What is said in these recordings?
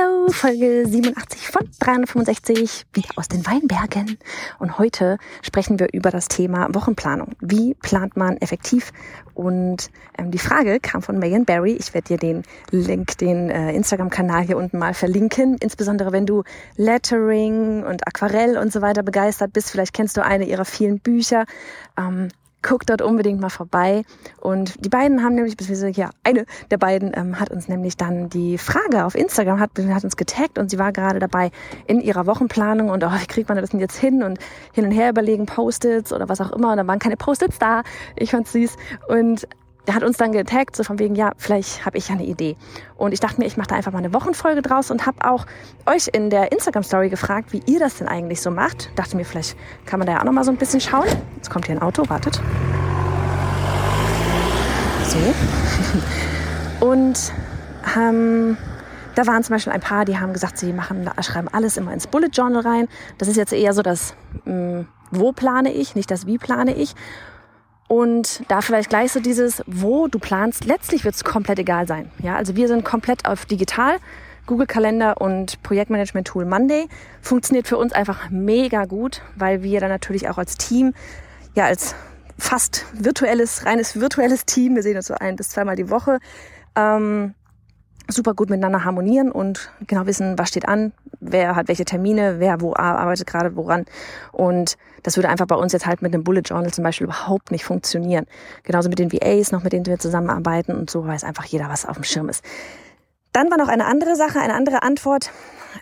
Hello, Folge 87 von 365, wieder aus den Weinbergen. Und heute sprechen wir über das Thema Wochenplanung. Wie plant man effektiv? Und ähm, die Frage kam von Megan Barry. Ich werde dir den Link, den äh, Instagram-Kanal hier unten mal verlinken. Insbesondere wenn du Lettering und Aquarell und so weiter begeistert bist. Vielleicht kennst du eine ihrer vielen Bücher. Ähm, guck dort unbedingt mal vorbei. Und die beiden haben nämlich, beziehungsweise ja, eine der beiden ähm, hat uns nämlich dann die Frage auf Instagram, hat, hat uns getaggt und sie war gerade dabei in ihrer Wochenplanung und oh, wie kriegt man das denn jetzt hin und hin und her überlegen, Post-its oder was auch immer. Und da waren keine Post-its da. Ich fand's süß. Und der hat uns dann getaggt, so von wegen, ja, vielleicht habe ich ja eine Idee. Und ich dachte mir, ich mache da einfach mal eine Wochenfolge draus und habe auch euch in der Instagram-Story gefragt, wie ihr das denn eigentlich so macht. Dachte mir, vielleicht kann man da ja auch noch mal so ein bisschen schauen. Jetzt kommt hier ein Auto, wartet. So. Und ähm, da waren zum Beispiel ein paar, die haben gesagt, sie machen, schreiben alles immer ins Bullet Journal rein. Das ist jetzt eher so das, mh, hm, wo plane ich, nicht das wie plane ich. Und da vielleicht gleich so dieses, wo du planst, letztlich wird es komplett egal sein. Ja, also wir sind komplett auf digital. Google Kalender und Projektmanagement Tool Monday funktioniert für uns einfach mega gut, weil wir dann natürlich auch als Team, ja, als fast virtuelles, reines virtuelles Team, wir sehen uns so ein bis zweimal die Woche, ähm, super gut miteinander harmonieren und genau wissen, was steht an, wer hat welche Termine, wer wo arbeitet gerade woran. Und das würde einfach bei uns jetzt halt mit einem Bullet Journal zum Beispiel überhaupt nicht funktionieren. Genauso mit den VAs noch, mit denen wir zusammenarbeiten und so weiß einfach jeder, was auf dem Schirm ist. Dann war noch eine andere Sache, eine andere Antwort.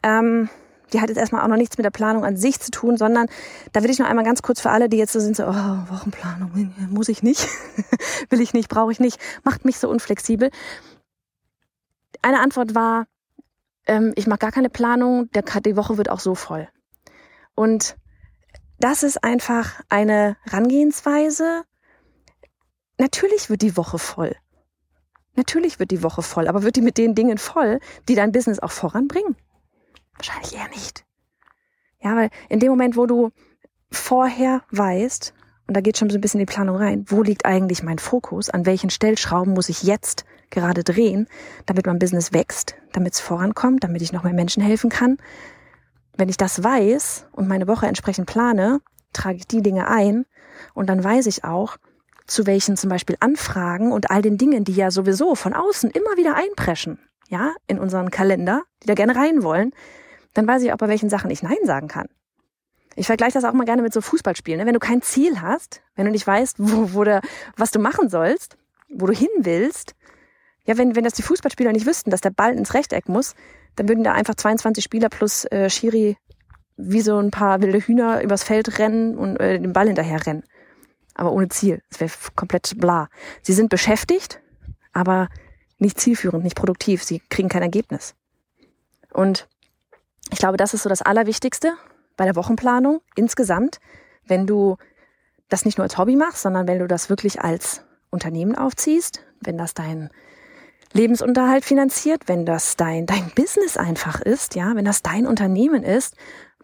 Ähm, die hat jetzt erstmal auch noch nichts mit der Planung an sich zu tun, sondern da will ich noch einmal ganz kurz für alle, die jetzt so sind, so, oh, Wochenplanung, muss ich nicht, will ich nicht, brauche ich nicht, macht mich so unflexibel. Eine Antwort war, ähm, ich mache gar keine Planung, der, die Woche wird auch so voll. Und das ist einfach eine Rangehensweise. Natürlich wird die Woche voll. Natürlich wird die Woche voll, aber wird die mit den Dingen voll, die dein Business auch voranbringen? Wahrscheinlich eher nicht. Ja, weil in dem Moment, wo du vorher weißt, und da geht schon so ein bisschen die Planung rein, wo liegt eigentlich mein Fokus, an welchen Stellschrauben muss ich jetzt gerade drehen, damit mein Business wächst, damit es vorankommt, damit ich noch mehr Menschen helfen kann. Wenn ich das weiß und meine Woche entsprechend plane, trage ich die Dinge ein und dann weiß ich auch, zu welchen zum Beispiel Anfragen und all den Dingen, die ja sowieso von außen immer wieder einpreschen, ja, in unseren Kalender, die da gerne rein wollen, dann weiß ich auch, bei welchen Sachen ich Nein sagen kann. Ich vergleiche das auch mal gerne mit so Fußballspielen. Ne? Wenn du kein Ziel hast, wenn du nicht weißt, wo, wo der, was du machen sollst, wo du hin willst, ja, wenn, wenn das die Fußballspieler nicht wüssten, dass der Ball ins Rechteck muss, dann würden da einfach 22 Spieler plus äh, Schiri wie so ein paar wilde Hühner übers Feld rennen und äh, den Ball hinterher rennen. Aber ohne Ziel. Das wäre komplett bla. Sie sind beschäftigt, aber nicht zielführend, nicht produktiv. Sie kriegen kein Ergebnis. Und ich glaube, das ist so das Allerwichtigste bei der Wochenplanung insgesamt, wenn du das nicht nur als Hobby machst, sondern wenn du das wirklich als Unternehmen aufziehst, wenn das dein Lebensunterhalt finanziert, wenn das dein, dein Business einfach ist, ja, wenn das dein Unternehmen ist,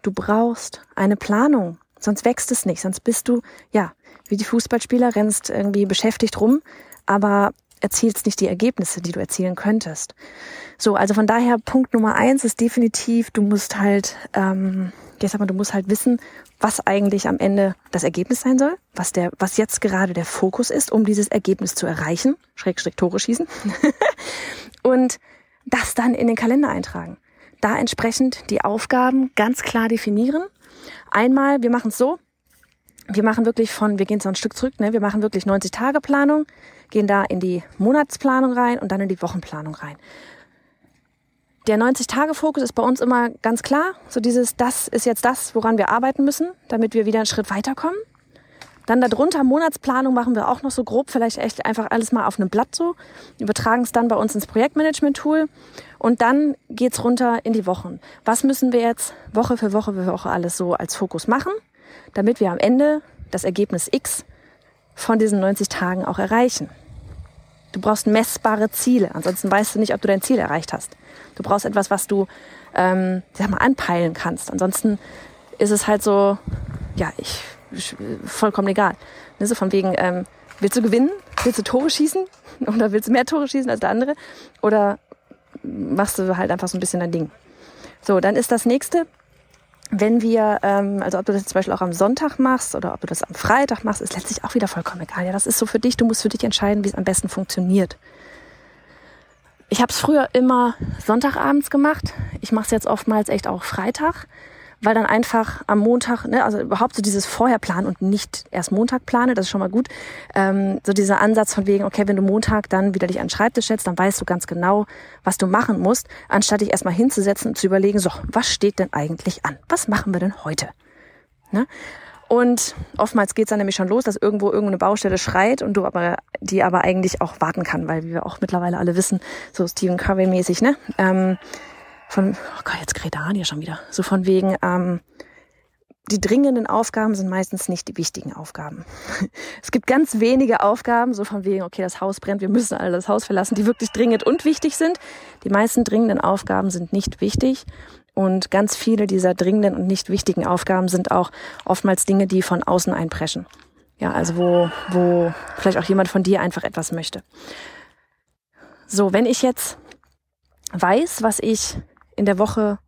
du brauchst eine Planung, sonst wächst es nicht, sonst bist du, ja, wie die Fußballspieler, rennst irgendwie beschäftigt rum, aber erzielst nicht die Ergebnisse, die du erzielen könntest. So, also von daher Punkt Nummer eins ist definitiv, du musst halt, ähm, ich sag mal, du musst halt wissen, was eigentlich am Ende das Ergebnis sein soll, was der, was jetzt gerade der Fokus ist, um dieses Ergebnis zu erreichen, schräg, schräg Tore schießen, und das dann in den Kalender eintragen. Da entsprechend die Aufgaben ganz klar definieren. Einmal, wir machen es so, wir machen wirklich von, wir gehen so ein Stück zurück, ne? wir machen wirklich 90 Tage Planung, gehen da in die Monatsplanung rein und dann in die Wochenplanung rein. der 90-Tage-Fokus ist bei uns immer ganz klar. So dieses, das ist jetzt das, woran wir arbeiten müssen, damit wir wieder einen Schritt weiterkommen. Dann darunter Monatsplanung machen wir auch noch so grob, vielleicht echt einfach alles mal auf einem Blatt so. Übertragen es dann bei uns ins Projektmanagement-Tool. Und dann geht's runter in die Wochen. Was müssen wir jetzt Woche für Woche für Woche alles so als Fokus machen, damit wir am Ende das Ergebnis X von diesen 90 Tagen auch erreichen? Du brauchst messbare Ziele, ansonsten weißt du nicht, ob du dein Ziel erreicht hast. Du brauchst etwas, was du, ähm, sag mal, anpeilen kannst. Ansonsten ist es halt so, ja, ich, vollkommen egal. Ne, so von wegen, ähm, willst du gewinnen? Willst du Tore schießen? Oder willst du mehr Tore schießen als der andere? Oder machst du halt einfach so ein bisschen dein Ding? So, dann ist das nächste, wenn wir, ähm, also ob du das zum Beispiel auch am Sonntag machst oder ob du das am Freitag machst, ist letztlich auch wieder vollkommen egal. Ja, das ist so für dich. Du musst für dich entscheiden, wie es am besten funktioniert. Ich habe es früher immer Sonntagabends gemacht. Ich mache es jetzt oftmals echt auch Freitag weil dann einfach am Montag, ne, also überhaupt so dieses Vorherplanen und nicht erst Montag plane, das ist schon mal gut. Ähm, so dieser Ansatz von wegen, okay, wenn du Montag dann wieder dich an den Schreibtisch setzt, dann weißt du ganz genau, was du machen musst, anstatt dich erstmal hinzusetzen und zu überlegen, so, was steht denn eigentlich an? Was machen wir denn heute? Ne? Und oftmals geht's dann nämlich schon los, dass irgendwo irgendeine Baustelle schreit und du aber die aber eigentlich auch warten kann, weil wie wir auch mittlerweile alle wissen, so Stephen Curry mäßig, ne? Ähm, von, oh Gott, jetzt Hahn hier schon wieder. So von wegen, ähm, die dringenden Aufgaben sind meistens nicht die wichtigen Aufgaben. Es gibt ganz wenige Aufgaben, so von wegen, okay, das Haus brennt, wir müssen alle das Haus verlassen, die wirklich dringend und wichtig sind. Die meisten dringenden Aufgaben sind nicht wichtig. Und ganz viele dieser dringenden und nicht wichtigen Aufgaben sind auch oftmals Dinge, die von außen einpreschen. Ja, also wo, wo vielleicht auch jemand von dir einfach etwas möchte. So, wenn ich jetzt weiß, was ich in der Woche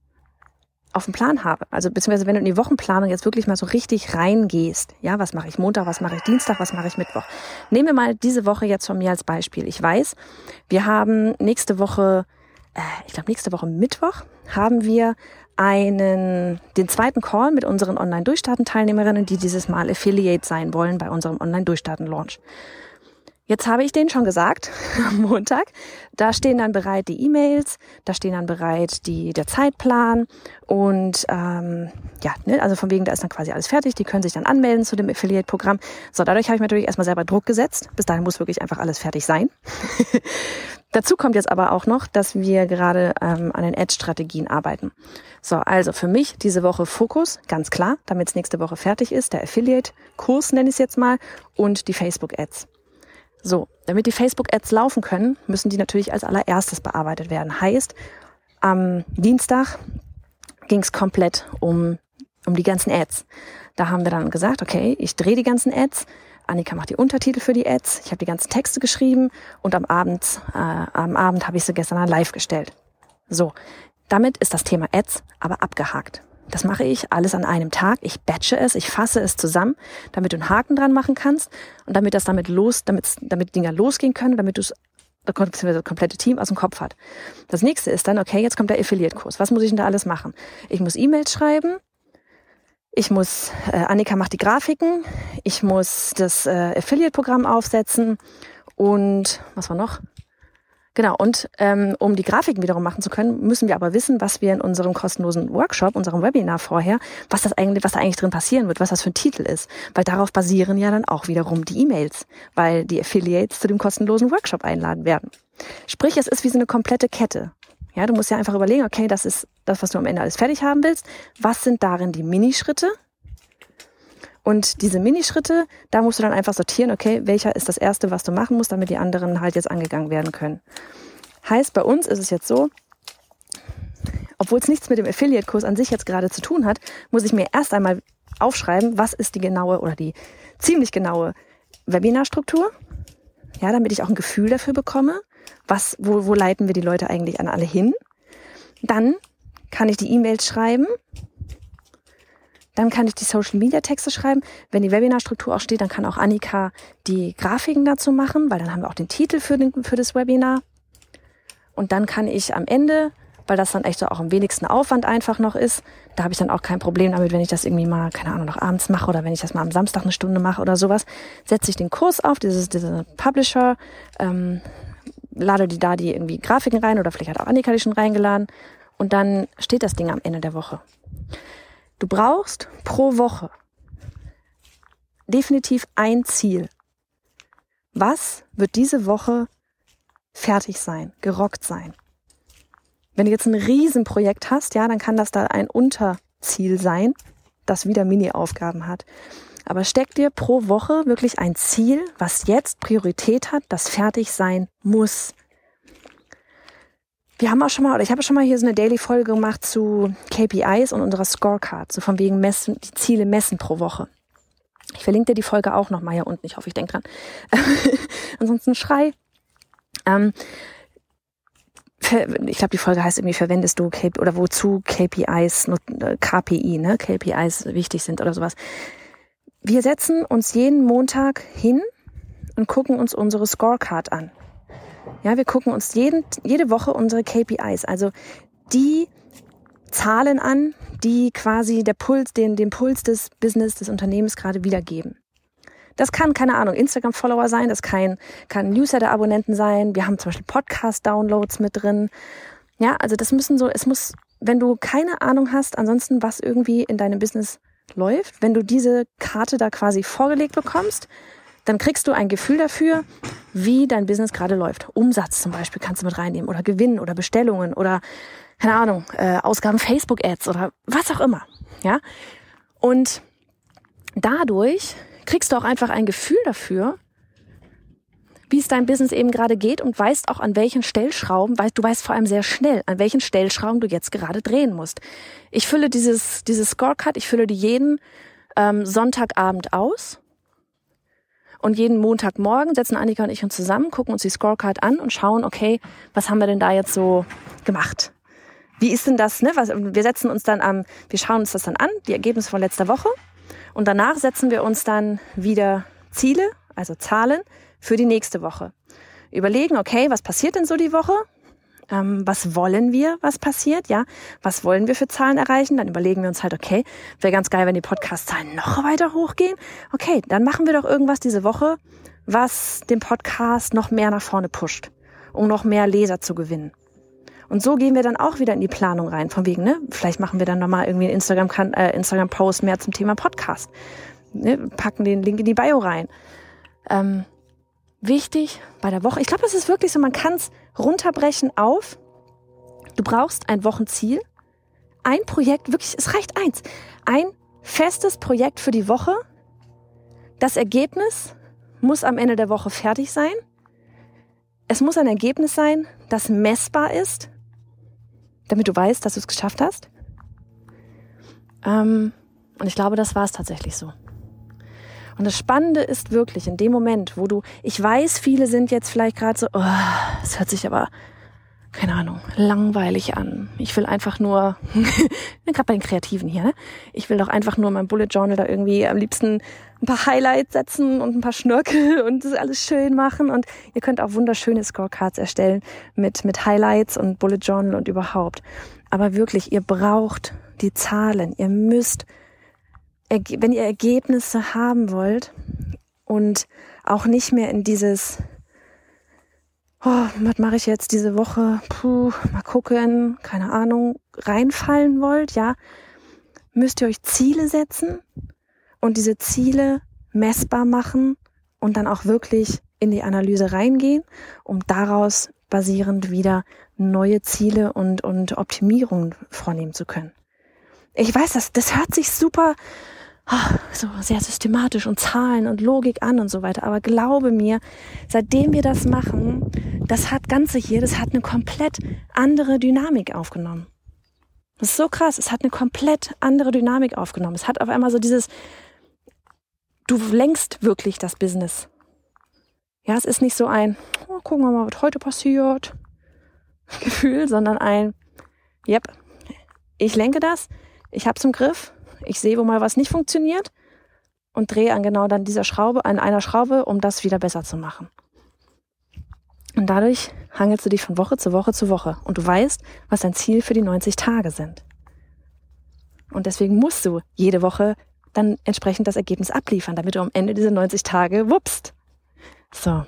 auf dem Plan habe. Also beziehungsweise wenn du in die Wochenplanung jetzt wirklich mal so richtig reingehst. Ja, was mache ich Montag, was mache ich Dienstag, was mache ich Mittwoch. Nehmen wir mal diese Woche jetzt von mir als Beispiel. Ich weiß, wir haben nächste Woche, äh, ich glaube nächste Woche Mittwoch, haben wir einen, den zweiten Call mit unseren Online-Durchstarten-Teilnehmerinnen, die dieses Mal Affiliate sein wollen bei unserem Online-Durchstarten-Launch. Jetzt habe ich denen schon gesagt, am Montag, da stehen dann bereit die E-Mails, da stehen dann bereit die, der Zeitplan und ähm, ja, ne, also von wegen, da ist dann quasi alles fertig, die können sich dann anmelden zu dem Affiliate-Programm. So, dadurch habe ich natürlich erstmal selber Druck gesetzt. Bis dahin muss wirklich einfach alles fertig sein. Dazu kommt jetzt aber auch noch, dass wir gerade ähm, an den Ad-Strategien arbeiten. So, also für mich diese Woche Fokus, ganz klar, damit es nächste Woche fertig ist, der Affiliate-Kurs nenne ich es jetzt mal und die Facebook-Ads. So, damit die Facebook-Ads laufen können, müssen die natürlich als allererstes bearbeitet werden. Heißt, am Dienstag ging es komplett um, um die ganzen Ads. Da haben wir dann gesagt, okay, ich drehe die ganzen Ads, Annika macht die Untertitel für die Ads, ich habe die ganzen Texte geschrieben und am Abend, äh, am Abend habe ich sie gestern live gestellt. So, damit ist das Thema Ads aber abgehakt. Das mache ich alles an einem Tag. Ich batche es, ich fasse es zusammen, damit du einen Haken dran machen kannst und damit das damit los, damit, damit Dinger losgehen können, damit du es das komplette Team aus dem Kopf hat. Das nächste ist dann, okay, jetzt kommt der Affiliate-Kurs. Was muss ich denn da alles machen? Ich muss E-Mails schreiben. Ich muss, äh, Annika macht die Grafiken. Ich muss das äh, Affiliate-Programm aufsetzen. Und was war noch? Genau, und ähm, um die Grafiken wiederum machen zu können, müssen wir aber wissen, was wir in unserem kostenlosen Workshop, unserem Webinar vorher, was das eigentlich, was da eigentlich drin passieren wird, was das für ein Titel ist. Weil darauf basieren ja dann auch wiederum die E-Mails, weil die Affiliates zu dem kostenlosen Workshop einladen werden. Sprich, es ist wie so eine komplette Kette. Ja, du musst ja einfach überlegen, okay, das ist das, was du am Ende alles fertig haben willst. Was sind darin die Minischritte? Und diese Minischritte, da musst du dann einfach sortieren, okay, welcher ist das erste, was du machen musst, damit die anderen halt jetzt angegangen werden können. Heißt, bei uns ist es jetzt so, obwohl es nichts mit dem Affiliate-Kurs an sich jetzt gerade zu tun hat, muss ich mir erst einmal aufschreiben, was ist die genaue oder die ziemlich genaue Webinarstruktur. Ja, damit ich auch ein Gefühl dafür bekomme, was, wo, wo leiten wir die Leute eigentlich an alle hin. Dann kann ich die E-Mails schreiben, dann kann ich die Social Media Texte schreiben. Wenn die Webinarstruktur auch steht, dann kann auch Annika die Grafiken dazu machen, weil dann haben wir auch den Titel für, den, für das Webinar. Und dann kann ich am Ende, weil das dann echt so auch am wenigsten Aufwand einfach noch ist, da habe ich dann auch kein Problem damit, wenn ich das irgendwie mal, keine Ahnung, noch abends mache oder wenn ich das mal am Samstag eine Stunde mache oder sowas, setze ich den Kurs auf, dieses, diese Publisher, ähm, lade die da die irgendwie Grafiken rein oder vielleicht hat auch Annika die schon reingeladen und dann steht das Ding am Ende der Woche. Du brauchst pro Woche definitiv ein Ziel. Was wird diese Woche fertig sein, gerockt sein? Wenn du jetzt ein Riesenprojekt hast, ja, dann kann das da ein Unterziel sein, das wieder Mini-Aufgaben hat. Aber steck dir pro Woche wirklich ein Ziel, was jetzt Priorität hat, das fertig sein muss. Wir haben auch schon mal, oder ich habe schon mal hier so eine Daily-Folge gemacht zu KPIs und unserer Scorecard, so von wegen messen, die Ziele messen pro Woche. Ich verlinke dir die Folge auch nochmal hier unten. Ich hoffe, ich denke dran. Ansonsten schrei. Ähm, ich glaube, die Folge heißt irgendwie, verwendest du KP oder wozu KPIs, äh, KPI, ne, KPIs wichtig sind oder sowas. Wir setzen uns jeden Montag hin und gucken uns unsere Scorecard an. Ja, wir gucken uns jeden, jede Woche unsere KPIs, also die Zahlen an, die quasi der Puls, den, den Puls des Business, des Unternehmens gerade wiedergeben. Das kann, keine Ahnung, Instagram-Follower sein, das kann, kann Newsletter-Abonnenten sein. Wir haben zum Beispiel Podcast-Downloads mit drin. Ja, also das müssen so, es muss, wenn du keine Ahnung hast, ansonsten, was irgendwie in deinem Business läuft, wenn du diese Karte da quasi vorgelegt bekommst, dann kriegst du ein Gefühl dafür, wie dein Business gerade läuft. Umsatz zum Beispiel kannst du mit reinnehmen oder Gewinn oder Bestellungen oder keine Ahnung, äh, Ausgaben Facebook-Ads oder was auch immer. Ja, und dadurch kriegst du auch einfach ein Gefühl dafür, wie es dein Business eben gerade geht und weißt auch an welchen Stellschrauben, weißt, du weißt vor allem sehr schnell, an welchen Stellschrauben du jetzt gerade drehen musst. Ich fülle dieses, dieses Scorecard, ich fülle die jeden ähm, Sonntagabend aus. Und jeden Montagmorgen setzen Annika und ich uns zusammen, gucken uns die Scorecard an und schauen, okay, was haben wir denn da jetzt so gemacht? Wie ist denn das, ne? Was, wir setzen uns dann am, wir schauen uns das dann an, die Ergebnisse von letzter Woche und danach setzen wir uns dann wieder Ziele, also Zahlen, für die nächste Woche. Überlegen, okay, was passiert denn so die Woche? Ähm, was wollen wir, was passiert? Ja, was wollen wir für Zahlen erreichen? Dann überlegen wir uns halt, okay, wäre ganz geil, wenn die Podcast-Zahlen noch weiter hochgehen. Okay, dann machen wir doch irgendwas diese Woche, was den Podcast noch mehr nach vorne pusht, um noch mehr Leser zu gewinnen. Und so gehen wir dann auch wieder in die Planung rein, von wegen, ne, vielleicht machen wir dann nochmal irgendwie einen Instagram, äh, Instagram-Post mehr zum Thema Podcast. Ne, packen den Link in die Bio rein. Ähm, wichtig bei der Woche, ich glaube, das ist wirklich so, man kann es runterbrechen auf, du brauchst ein Wochenziel, ein Projekt, wirklich, es reicht eins, ein festes Projekt für die Woche. Das Ergebnis muss am Ende der Woche fertig sein. Es muss ein Ergebnis sein, das messbar ist, damit du weißt, dass du es geschafft hast. Ähm, und ich glaube, das war es tatsächlich so. Und das Spannende ist wirklich in dem Moment, wo du, ich weiß, viele sind jetzt vielleicht gerade so, oh, es hört sich aber, keine Ahnung, langweilig an. Ich will einfach nur, gerade bei den Kreativen hier, ne? ich will doch einfach nur mein Bullet Journal da irgendwie am liebsten ein paar Highlights setzen und ein paar Schnörkel und das alles schön machen. Und ihr könnt auch wunderschöne Scorecards erstellen mit, mit Highlights und Bullet Journal und überhaupt. Aber wirklich, ihr braucht die Zahlen. Ihr müsst, wenn ihr Ergebnisse haben wollt und auch nicht mehr in dieses, oh, was mache ich jetzt diese Woche? Puh, mal gucken, keine Ahnung, reinfallen wollt, ja, müsst ihr euch Ziele setzen und diese Ziele messbar machen und dann auch wirklich in die Analyse reingehen, um daraus basierend wieder neue Ziele und, und Optimierungen vornehmen zu können. Ich weiß, das, das hört sich super so sehr systematisch und Zahlen und Logik an und so weiter. Aber glaube mir, seitdem wir das machen, das hat Ganze hier, das hat eine komplett andere Dynamik aufgenommen. Das ist so krass. Es hat eine komplett andere Dynamik aufgenommen. Es hat auf einmal so dieses, du lenkst wirklich das Business. Ja, es ist nicht so ein, oh, gucken wir mal, was heute passiert, Gefühl, sondern ein, yep, ich lenke das, ich hab's im Griff, ich sehe, wo mal was nicht funktioniert und drehe an genau dann dieser Schraube, an einer Schraube, um das wieder besser zu machen. Und dadurch hangelst du dich von Woche zu Woche zu Woche und du weißt, was dein Ziel für die 90 Tage sind. Und deswegen musst du jede Woche dann entsprechend das Ergebnis abliefern, damit du am Ende diese 90 Tage wuppst. So,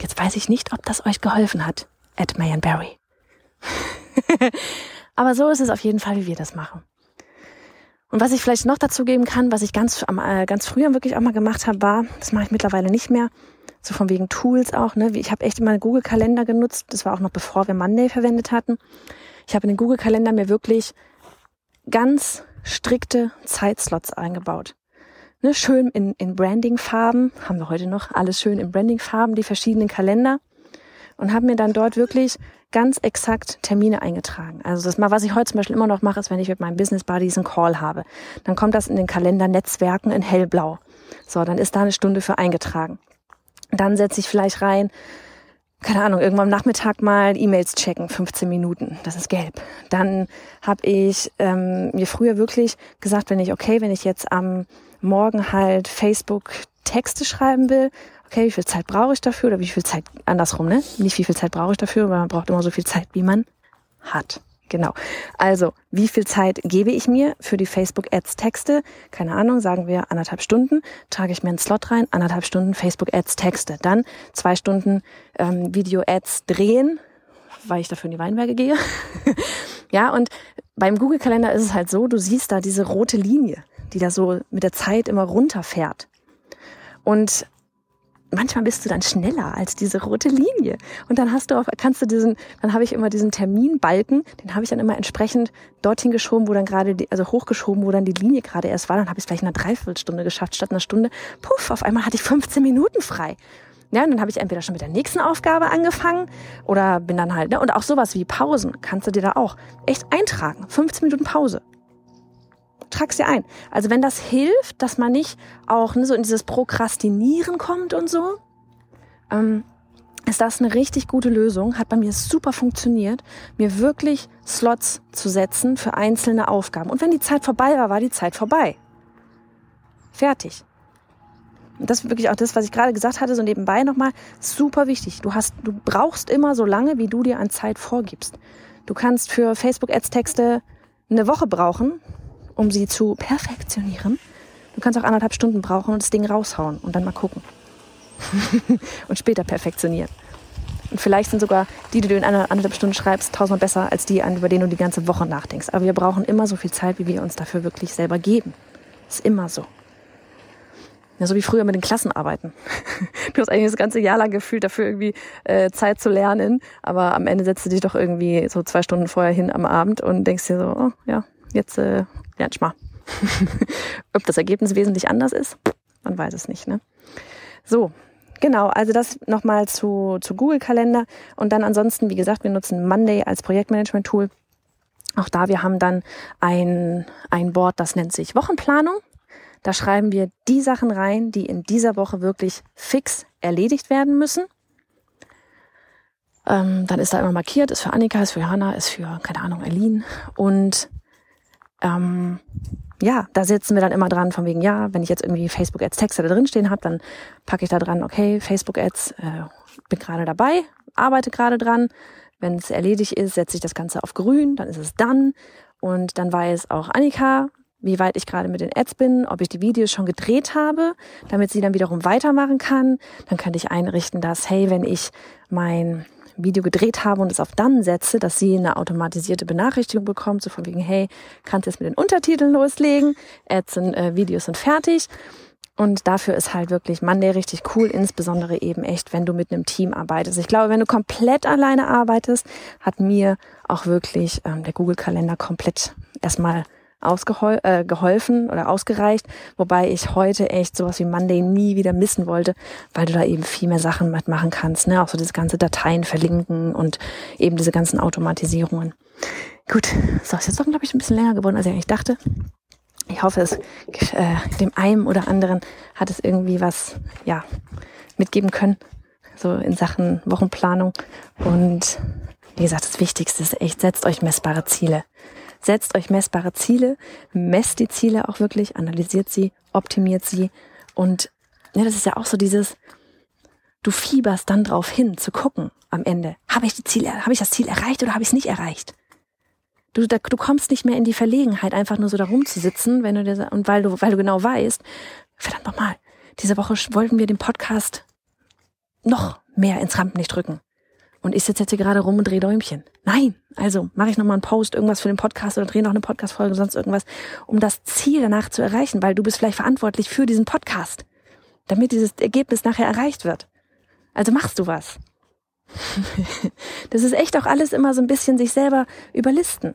jetzt weiß ich nicht, ob das euch geholfen hat. Ed Mayan Barry. Aber so ist es auf jeden Fall, wie wir das machen. Und was ich vielleicht noch dazu geben kann, was ich ganz, äh, ganz früher wirklich auch mal gemacht habe, war, das mache ich mittlerweile nicht mehr, so von wegen Tools auch, ne? Ich habe echt immer einen Google-Kalender genutzt, das war auch noch bevor wir Monday verwendet hatten. Ich habe in den Google-Kalender mir wirklich ganz strikte Zeitslots eingebaut. Ne, schön in, in Branding-Farben, haben wir heute noch, alles schön in Branding-Farben, die verschiedenen Kalender. Und habe mir dann dort wirklich ganz exakt Termine eingetragen. Also das mal, was ich heute zum Beispiel immer noch mache, ist, wenn ich mit meinen Business Buddies einen Call habe, dann kommt das in den Kalender Netzwerken in hellblau. So, dann ist da eine Stunde für eingetragen. Dann setze ich vielleicht rein, keine Ahnung, irgendwann am Nachmittag mal E-Mails checken, 15 Minuten, das ist gelb. Dann habe ich ähm, mir früher wirklich gesagt, wenn ich, okay, wenn ich jetzt am Morgen halt Facebook Texte schreiben will, okay, wie viel Zeit brauche ich dafür oder wie viel Zeit, andersrum, ne? Nicht wie viel Zeit brauche ich dafür, weil man braucht immer so viel Zeit, wie man hat. Genau. Also, wie viel Zeit gebe ich mir für die Facebook Ads Texte? Keine Ahnung, sagen wir anderthalb Stunden, trage ich mir einen Slot rein, anderthalb Stunden Facebook Ads Texte. Dann zwei Stunden ähm, Video Ads drehen, weil ich dafür in die Weinberge gehe. ja, und beim Google Kalender ist es halt so, du siehst da diese rote Linie, die da so mit der Zeit immer runterfährt. Und manchmal bist du dann schneller als diese rote Linie. Und dann hast du auch, kannst du diesen, dann habe ich immer diesen Terminbalken, den habe ich dann immer entsprechend dorthin geschoben, wo dann gerade, die, also hochgeschoben, wo dann die Linie gerade erst war. Dann habe ich es vielleicht in einer Dreiviertelstunde geschafft statt einer Stunde. Puff, auf einmal hatte ich 15 Minuten frei. Ja, und dann habe ich entweder schon mit der nächsten Aufgabe angefangen oder bin dann halt, ne, und auch sowas wie Pausen kannst du dir da auch echt eintragen. 15 Minuten Pause trag's dir ein. Also wenn das hilft, dass man nicht auch ne, so in dieses Prokrastinieren kommt und so, ähm, ist das eine richtig gute Lösung. Hat bei mir super funktioniert, mir wirklich Slots zu setzen für einzelne Aufgaben. Und wenn die Zeit vorbei war, war die Zeit vorbei. Fertig. Und das ist wirklich auch das, was ich gerade gesagt hatte, so nebenbei nochmal, super wichtig. Du hast, du brauchst immer so lange, wie du dir an Zeit vorgibst. Du kannst für Facebook Ads Texte eine Woche brauchen, um sie zu perfektionieren. Du kannst auch anderthalb Stunden brauchen und das Ding raushauen und dann mal gucken. und später perfektionieren. Und vielleicht sind sogar die, die du in einer anderthalb Stunden schreibst, tausendmal besser als die, über denen du die ganze Woche nachdenkst. Aber wir brauchen immer so viel Zeit, wie wir uns dafür wirklich selber geben. Ist immer so. Ja, so wie früher mit den Klassenarbeiten. Du hast eigentlich das ganze Jahr lang gefühlt dafür irgendwie äh, Zeit zu lernen, aber am Ende setzt du dich doch irgendwie so zwei Stunden vorher hin am Abend und denkst dir so, oh ja, jetzt äh, lernst mal. Ob das Ergebnis wesentlich anders ist, man weiß es nicht. Ne? So, genau, also das nochmal zu, zu Google Kalender. Und dann ansonsten, wie gesagt, wir nutzen Monday als Projektmanagement-Tool. Auch da, wir haben dann ein, ein Board, das nennt sich Wochenplanung. Da schreiben wir die Sachen rein, die in dieser Woche wirklich fix erledigt werden müssen. Ähm, dann ist da immer markiert, ist für Annika, ist für Johanna, ist für, keine Ahnung, Eileen. Und ähm, ja, da sitzen wir dann immer dran, von wegen, ja, wenn ich jetzt irgendwie Facebook-Ads Texte da drin stehen habe, dann packe ich da dran, okay, Facebook-Ads, äh, bin gerade dabei, arbeite gerade dran. Wenn es erledigt ist, setze ich das Ganze auf grün, dann ist es dann. Und dann weiß auch Annika, wie weit ich gerade mit den Ads bin, ob ich die Videos schon gedreht habe, damit sie dann wiederum weitermachen kann. Dann könnte ich einrichten, dass, hey, wenn ich mein Video gedreht habe und es auf dann setze, dass sie eine automatisierte Benachrichtigung bekommt, so von wegen, hey, kannst jetzt mit den Untertiteln loslegen, Ads und äh, Videos sind fertig. Und dafür ist halt wirklich Monday richtig cool, insbesondere eben echt, wenn du mit einem Team arbeitest. Ich glaube, wenn du komplett alleine arbeitest, hat mir auch wirklich ähm, der Google-Kalender komplett erstmal ausgeholfen äh, geholfen oder ausgereicht, wobei ich heute echt sowas wie Monday nie wieder missen wollte, weil du da eben viel mehr Sachen mitmachen kannst, ne? auch so das ganze Dateien verlinken und eben diese ganzen Automatisierungen. Gut, so ist jetzt doch, glaube ich, ein bisschen länger geworden, als ich eigentlich dachte. Ich hoffe, es äh, dem einen oder anderen hat es irgendwie was ja mitgeben können, so in Sachen Wochenplanung. Und wie gesagt, das Wichtigste ist echt, setzt euch messbare Ziele. Setzt euch messbare Ziele, messt die Ziele auch wirklich, analysiert sie, optimiert sie und ja, das ist ja auch so dieses, du fieberst dann drauf hin, zu gucken am Ende, habe ich die Ziele, habe ich das Ziel erreicht oder habe ich es nicht erreicht? Du, da, du kommst nicht mehr in die Verlegenheit, einfach nur so da rumzusitzen, wenn du dir, und weil du, weil du genau weißt, verdammt nochmal, diese Woche wollten wir den Podcast noch mehr ins Rampenlicht drücken. Und ich sitze jetzt hier gerade rum und drehe Däumchen. Nein, also mache ich nochmal einen Post, irgendwas für den Podcast oder drehe noch eine Podcast-Folge, sonst irgendwas, um das Ziel danach zu erreichen, weil du bist vielleicht verantwortlich für diesen Podcast, damit dieses Ergebnis nachher erreicht wird. Also machst du was. das ist echt auch alles immer so ein bisschen sich selber überlisten.